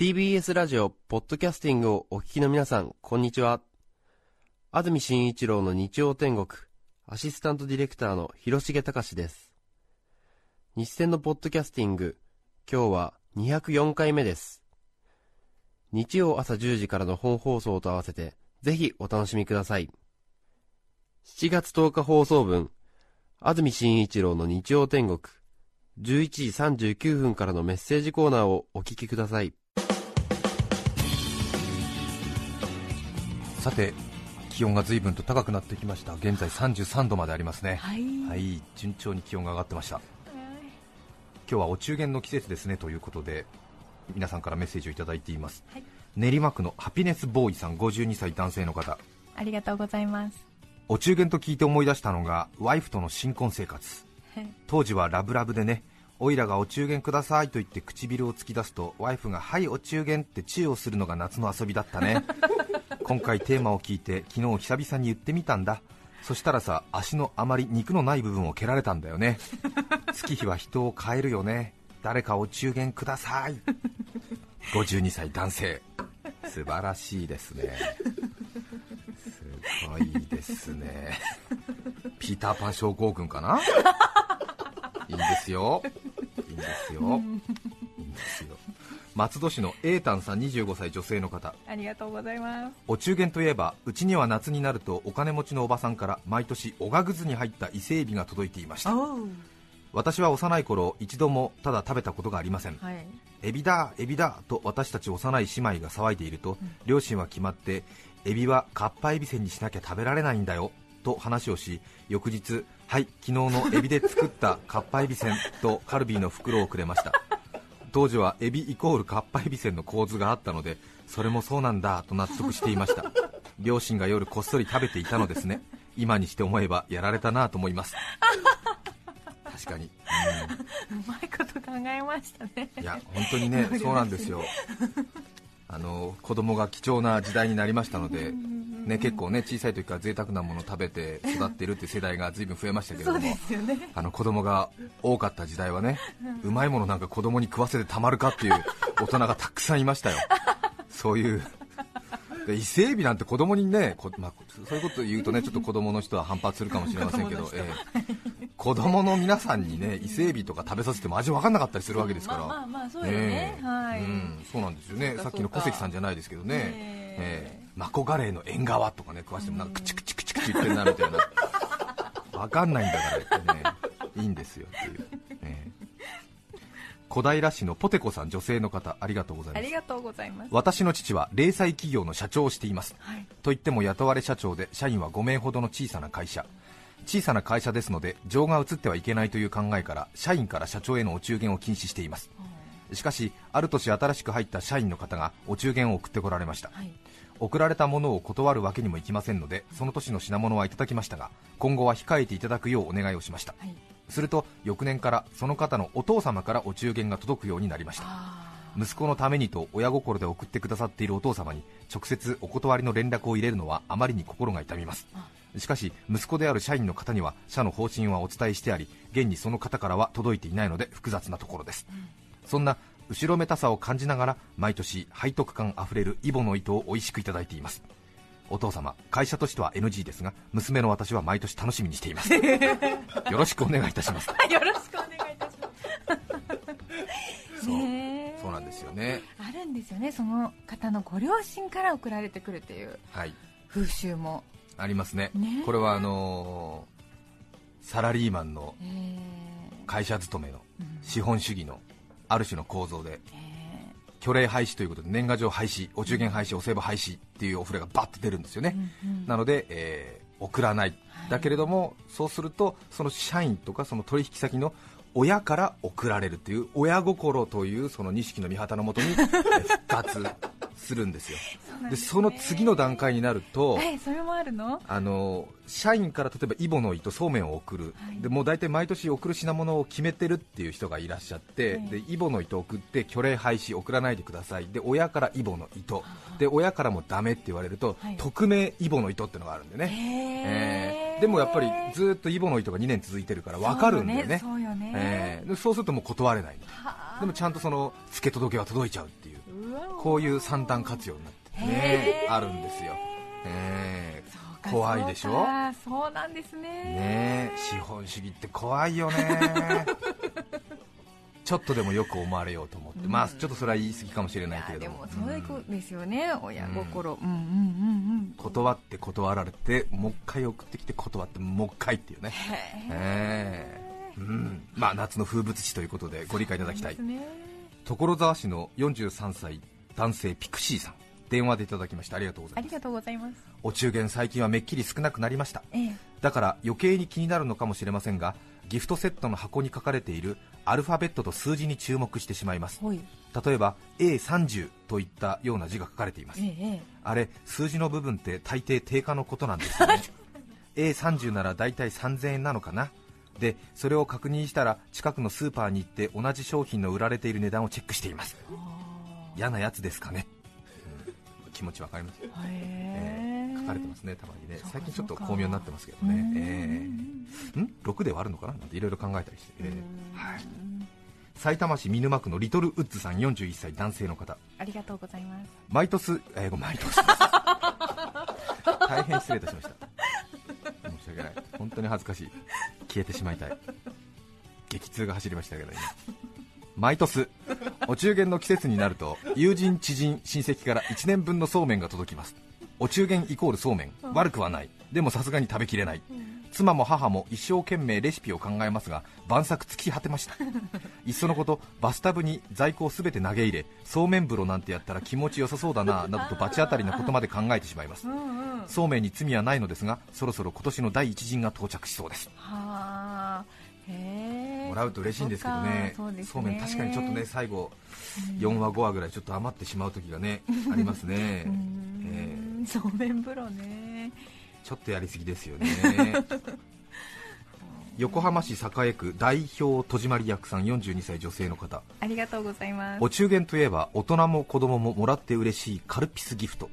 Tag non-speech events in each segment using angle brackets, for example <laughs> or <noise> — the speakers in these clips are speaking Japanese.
TBS ラジオ、ポッドキャスティングをお聞きの皆さん、こんにちは。安住紳一郎の日曜天国、アシスタントディレクターの広重隆です。日戦のポッドキャスティング、今日は204回目です。日曜朝10時からの本放送と合わせて、ぜひお楽しみください。7月10日放送分、安住紳一郎の日曜天国、11時39分からのメッセージコーナーをお聞きください。さて気温が随分と高くなってきました。現在33度までありますね。はい。はい。順調に気温が上がってました。今日はお中元の季節ですねということで皆さんからメッセージをいただいています、はい。練馬区のハピネスボーイさん52歳男性の方。ありがとうございます。お中元と聞いて思い出したのがワイフとの新婚生活。当時はラブラブでねおいらがお中元くださいと言って唇を突き出すとワイフがはいお中元ってチューをするのが夏の遊びだったね <laughs> 今回テーマを聞いて昨日久々に言ってみたんだ。そしたらさ足のあまり肉のない部分を蹴られたんだよね。<laughs> 月日は人を変えるよね。誰かお中元ください。52歳男性。素晴らしいですね。すごいですね。ピーターパン症候群かな？いいんですよ。いいんですよ。いいんですよ。松戸市のタンさん25歳女性の方。ありがとうございます。お中元といえばうちには夏になるとお金持ちのおばさんから毎年おがくずに入った伊勢エビが届いていました。私は幼い頃一度もただ食べたことがありません。はい。エビだエビだと私たち幼い姉妹が騒いでいると、両親は決まってエビはかっぱエビせんにしなきゃ食べられないんだよと話をし翌日はい昨日のエビで作ったかっぱエビせんとカルビーの袋をくれました当時はエビイコールかっぱエビせんの構図があったのでそれもそうなんだと納得していました。<laughs> 両親が夜こっそり食べていたのですね。今にして思えばやられたなと思います。確かに、うんうまいこと考えましたね。いや本当にね、そうなんですよ、あの子供が貴重な時代になりましたので、ね、結構ね小さい時から贅沢なものを食べて育っているっていう世代が随分増えましたけれども、ね。あの子供が多かった時代はね、うまいものなんか子供に食わせてたまるかっていう <laughs> 大人がたくさんいましたよ、そういう。で伊勢エビなんて子供にね、こまあ、そういうことを言うとね <laughs> ちょっと子供の人は反発するかもしれませんけど、ええ。子供の皆さんにね伊勢エビとか食べさせても味分かんなかったりするわけですから、まあまあまあそうよね。えはい。うん、そうなんですよね。さっきの小関さんじゃないですけどね、え。ええマコガレーの縁側とかね食わしてもなんかクチクチクチクチ言ってんなみたいな。<laughs> わかんないんだからってねいいんですよっていう、ええ小平市のポテコさん女性の方ありがとうございます。ありがとうございます。私の父は零細企業の社長をしています。はい。といっても雇われ社長で社員は5名ほどの小さな会社。小さな会社ですので情が移ってはいけないという考えから社員から社長へのお中元を禁止しています。しかしある年新しく入った社員の方がお中元を送ってこられました。はい。送られたものを断るわけにもいきませんのでその年の品物はいただきましたが今後は控えていただくようお願いをしました。はい。すると翌年からその方のお父様からお中元が届くようになりました。あ息子のためにと親心で送ってくださっているお父様に直接お断りの連絡を入れるのはあまりに心が痛みます。しかし息子である社員の方には社の方針はお伝えしてあり現にその方からは届いていないので複雑なところです、そんな後ろめたさを感じながら毎年背徳感あふれるイボの糸を美味しくいただいています。お父様会社としては NG ですが娘の私は毎年楽しみにしています。<laughs> よろしくお願いいたします。あ。<laughs> よろしくお願いいたします。そう。そうなんですよね。あるんですよね。その方のご両親から送られてくるっていうはい。風習も。ありますね。ねえ。これはあのーサラリーマンのえ会社勤めのうん。資本主義のある種の構造で。虚礼廃止ということで年賀状廃止お中元廃止お歳暮廃止っていうお触れがバッと出るんですよね、ーうんうん。なので、えー送らない、はい。だけれどもそうするとその社員とかその取引先の親から送られるという親心というその錦の御旗のもとにえー復活するんですよ。そでその次の段階になるとえそれもあるの？あの社員から例えばイボの糸そうめんを送る、はい。でもう大体毎年送る品物を決めてるっていう人がいらっしゃって、はい。でイボの糸を送って虚礼廃止送らないでください。で親からイボの糸。で親からもダメって言われると、はい。匿名イボの糸ってのがあるんでね、えーでもやっぱりずっとイボの糸が2年続いてるから分かるんだよね。そうよね。えそうするともう断れないはあ。でもちゃんとその付け届けは届いちゃうっていうこういう三段活用になってねあるんですよ、え。ー怖いでしょ？そうかそうなんですね。ね資本主義って怖いよね。<laughs> ちょっとでもよく思われようと思って、まあちょっとそれは言い過ぎかもしれないけれども。いやでもそういうですよね、親心、うん、うんうんうん断って断られてもう一回送ってきて断ってもう一回っていうね。ええ。うん。まあ夏の風物詩ということでご理解いただきたい。ね所沢市の43歳男性ピクシーさん。電話でいただきましたありがとうございます。ありがとうございます。お中元最近はめっきり少なくなりました。ええ。だから余計に気になるのかもしれませんがギフトセットの箱に書かれているアルファベットと数字に注目してしまいます。例えば A30 といったような字が書かれています。えええあれ数字の部分って大抵定価のことなんですよね。<laughs> A30 なら大体3000円なのかなでそれを確認したら近くのスーパーに行って同じ商品の売られている値段をチェックしています。嫌なやつですかね、うん。気持ちわかります？よ、ええ。ー書かれてますねたまにね。最近ちょっと巧妙になってますけどうん。ね、え。ーん？6で割るのかな？なんていろいろ考えたりして、えーはい、埼玉市見沼区のリトルウッズさん41歳男性の方。ありがとうございます。毎年、えーご毎年。<laughs> 大変失礼いたしました。申し訳ない。本当に恥ずかしい消えてしまいたい。激痛が走りましたけど今。毎年お中元の季節になると友人知人親戚から1年分のそうめんが届きます。お中元イコールそうめん。悪くはない。でもさすがに食べきれない。妻も母も一生懸命レシピを考えますが晩作尽き果てました。<laughs> いっそのことバスタブに在庫をすべて投げ入れそうめん風呂なんてやったら気持ちよさそうだななどと罰当たりなことまで考えてしまいます。うんうん。そうめんに罪はないのですがそろそろ今年の第一陣が到着しそうです。もらうと嬉しいんですけどね。そうね。そうめん確かにちょっとね最後4話5話ぐらいちょっと余ってしまう時がねありますね。う、ん。え <laughs> そうめん風呂ね。ーちょっとやりすぎですよね。<laughs> 横浜市栄区代表戸締まり役さん42歳女性の方。ありがとうございます。お中元といえば大人も子供ももらって嬉しいカルピスギフト。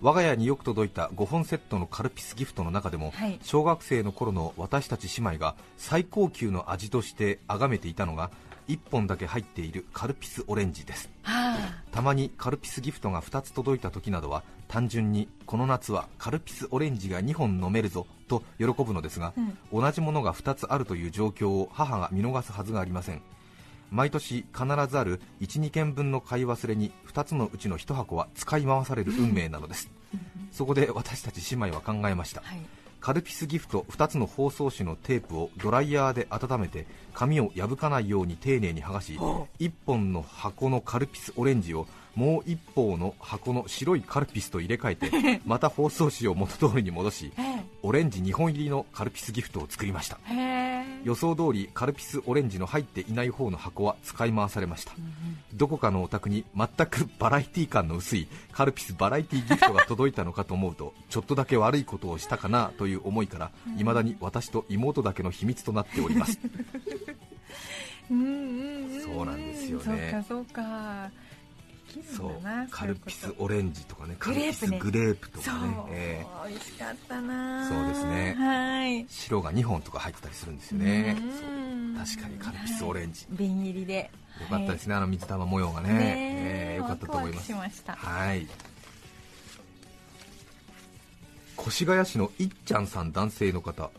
我が家によく届いた5本セットのカルピスギフトの中でも、はい。小学生の頃の私たち姉妹が最高級の味として崇めていたのが1本だけ入っているカルピスオレンジです。はあたまにカルピスギフトが2つ届いた時などは単純にこの夏はカルピスオレンジが2本飲めるぞと喜ぶのですが、同じものが2つあるという状況を母が見逃すはずがありません。毎年必ずある12件分の買い忘れに2つのうちの1箱は使い回される運命なのです。<laughs> そこで私たち姉妹は考えました、はいカルピスギフト2つの包装紙のテープをドライヤーで温めて紙を破かないように丁寧に剥がし1本の箱のカルピスオレンジをもう一方の箱の白いカルピスと入れ替えて <laughs> また包装紙を元通りに戻しえオレンジ2本入りのカルピスギフトを作りました予想通りカルピスオレンジの入っていない方の箱は使い回されました。どこかのお宅に全く <laughs> バラエティ感の薄いカルピスバラエティギフトが届いたのかと思うとちょっとだけ悪いことをしたかなという思いから未だに私と妹だけの秘密となっております。<laughs> うんうんうんそうなんですよね。そうかそうかそう。カルピスオレンジとかねカグルピスグレープとそう。かね、え。ー美味しかったな。そうですね。はい。白が2本とか入ってたりするんですよね。確かにカルピスオレンジ、瓶入りで。よかったですね、あの水玉模様がね。ねえ。ーよかったと思います。はい。越谷市のいっちゃんさん男性の方。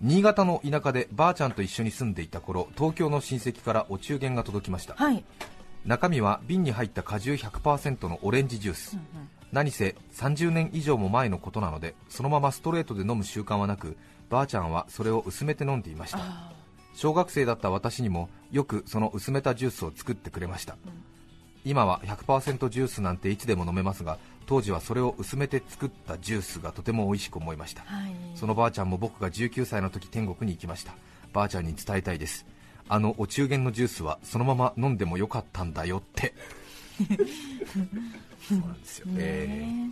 新潟の田舎でばあちゃんと一緒に住んでいた頃東京の親戚からお中元が届きました。はい中身は瓶に入った果汁100%のオレンジジュース、何せ30年以上も前のことなのでそのままストレートで飲む習慣はなくばあちゃんはそれを薄めて飲んでいました。あ小学生だった私にもよくその薄めたジュースを作ってくれました、今は100%ジュースなんていつでも飲めますが当時はそれを薄めて作ったジュースがとても美味しく思いました、ーはい。そのばあちゃんも僕が19歳の時天国に行きました。ばあちゃんに伝えたいですあのお中元のジュースはそのまま飲んでもよかったんだよって。そうなんですよ。ねね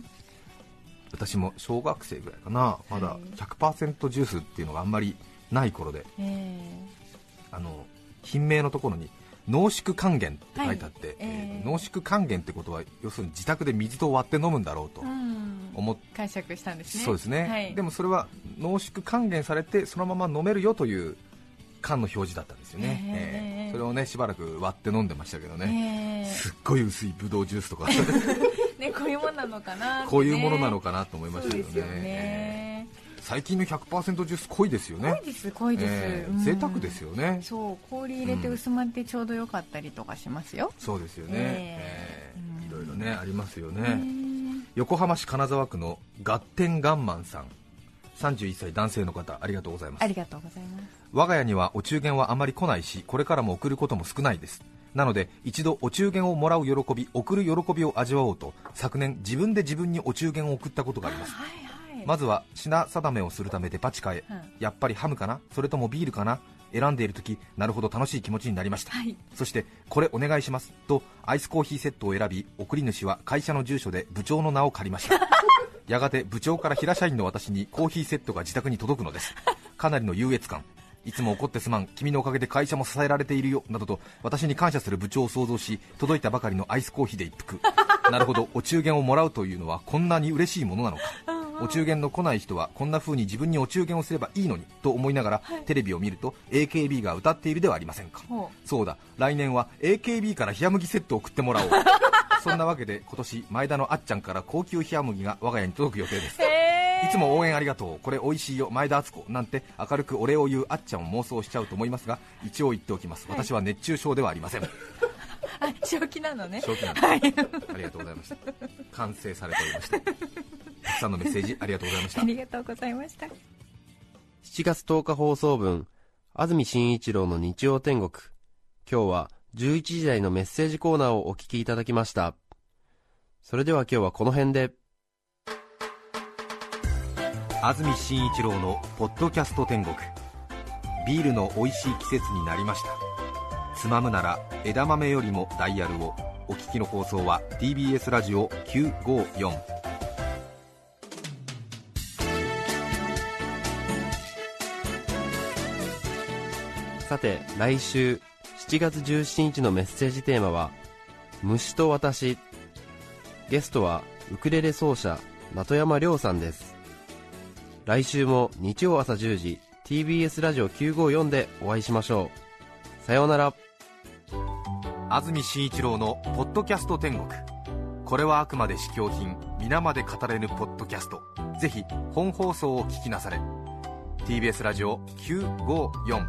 私も小学生ぐらいかな。まだ100%ジュースっていうのがあんまりない頃で。えあの品名のところに濃縮還元って書いてあって、はい。えーえー。濃縮還元ってことは要するに自宅で水と割って飲むんだろうと思っ解釈したんですね。そうですね、はい、でもそれは濃縮還元されてそのまま飲めるよという缶の表示だったんですよね、えー。えそれをねしばらく割って飲んでましたけどね、えすっごい薄いブドウジュースとか。え <laughs> ねこういうものなのかなね。こういうものなのかなと思いましたけどね。ね。最近の100%ジュース濃いですよね。濃いです濃いです、うん。えー贅沢ですよね。そう氷入れて薄まってちょうどよかったりとかしますよ、そうですよね、ええ。ーうんいろいろねありますよえね、横浜市金沢区のガッテンガンマンさん31歳男性の方ありがとうございます。ありがとうございます。我が家にはお中元はあまり来ないしこれからも送ることも少ないです。なので一度お中元をもらう喜び送る喜びを味わおうと昨年自分で自分にお中元を送ったことがあります。はいはい。まずは品定めをするためデパ地下へ、うん。やっぱりハムかな？それともビールかな？選んでいる時なるほど楽しい気持ちになりました、はい。そしてこれお願いしますとアイスコーヒーセットを選び送り主は会社の住所で部長の名を借りました <laughs> やがて部長から平社員の私にコーヒーセットが自宅に届くのです。<laughs> かなりの優越感。いつも怒ってすまん。君のおかげで会社も支えられているよ。などと私に感謝する部長を想像し届いたばかりのアイスコーヒーで一服。<laughs> なるほど。お中元をもらうというのはこんなに嬉しいものなのか。お中元の来ない人はこんな風に自分にお中元をすればいいのにと思いながら、テレビを見ると AKB が歌っているではありませんか。ほそうだ。来年は AKB から冷麦セットを送ってもらおう <laughs> そんなわけで今年前田のあっちゃんから高級冷麦が我が家に届く予定です。へいつも応援ありがとうこれ美味しいよ前田敦子なんて明るくお礼を言うあっちゃんを妄想しちゃうと思いますが一応言っておきます。私は熱中症ではありません。あ正気なのね。正気なんです、ありがとうございました。完成されておりました。たくさんのメッセージありがとうございました。ありがとうございました。7月10日放送分安住紳一郎の日曜天国。今日は11時台のメッセージコーナーをお聞きいただきました。それでは今日はこの辺で。安住紳一郎の「ポッドキャスト天国」ビールの美味しい季節になりました。つまむなら枝豆よりもダイヤルを。お聞きの放送は TBS ラジオ954さて来週7月17日のメッセージテーマは「虫と私」ゲストはウクレレ奏者的山亮さんです。来週も日曜朝10時 TBS ラジオ954でお会いしましょう。さようなら。安住紳一郎の「ポッドキャスト天国」これはあくまで試供品皆まで語れぬポッドキャスト。ぜひ本放送を聞きなされ。TBS ラジオ954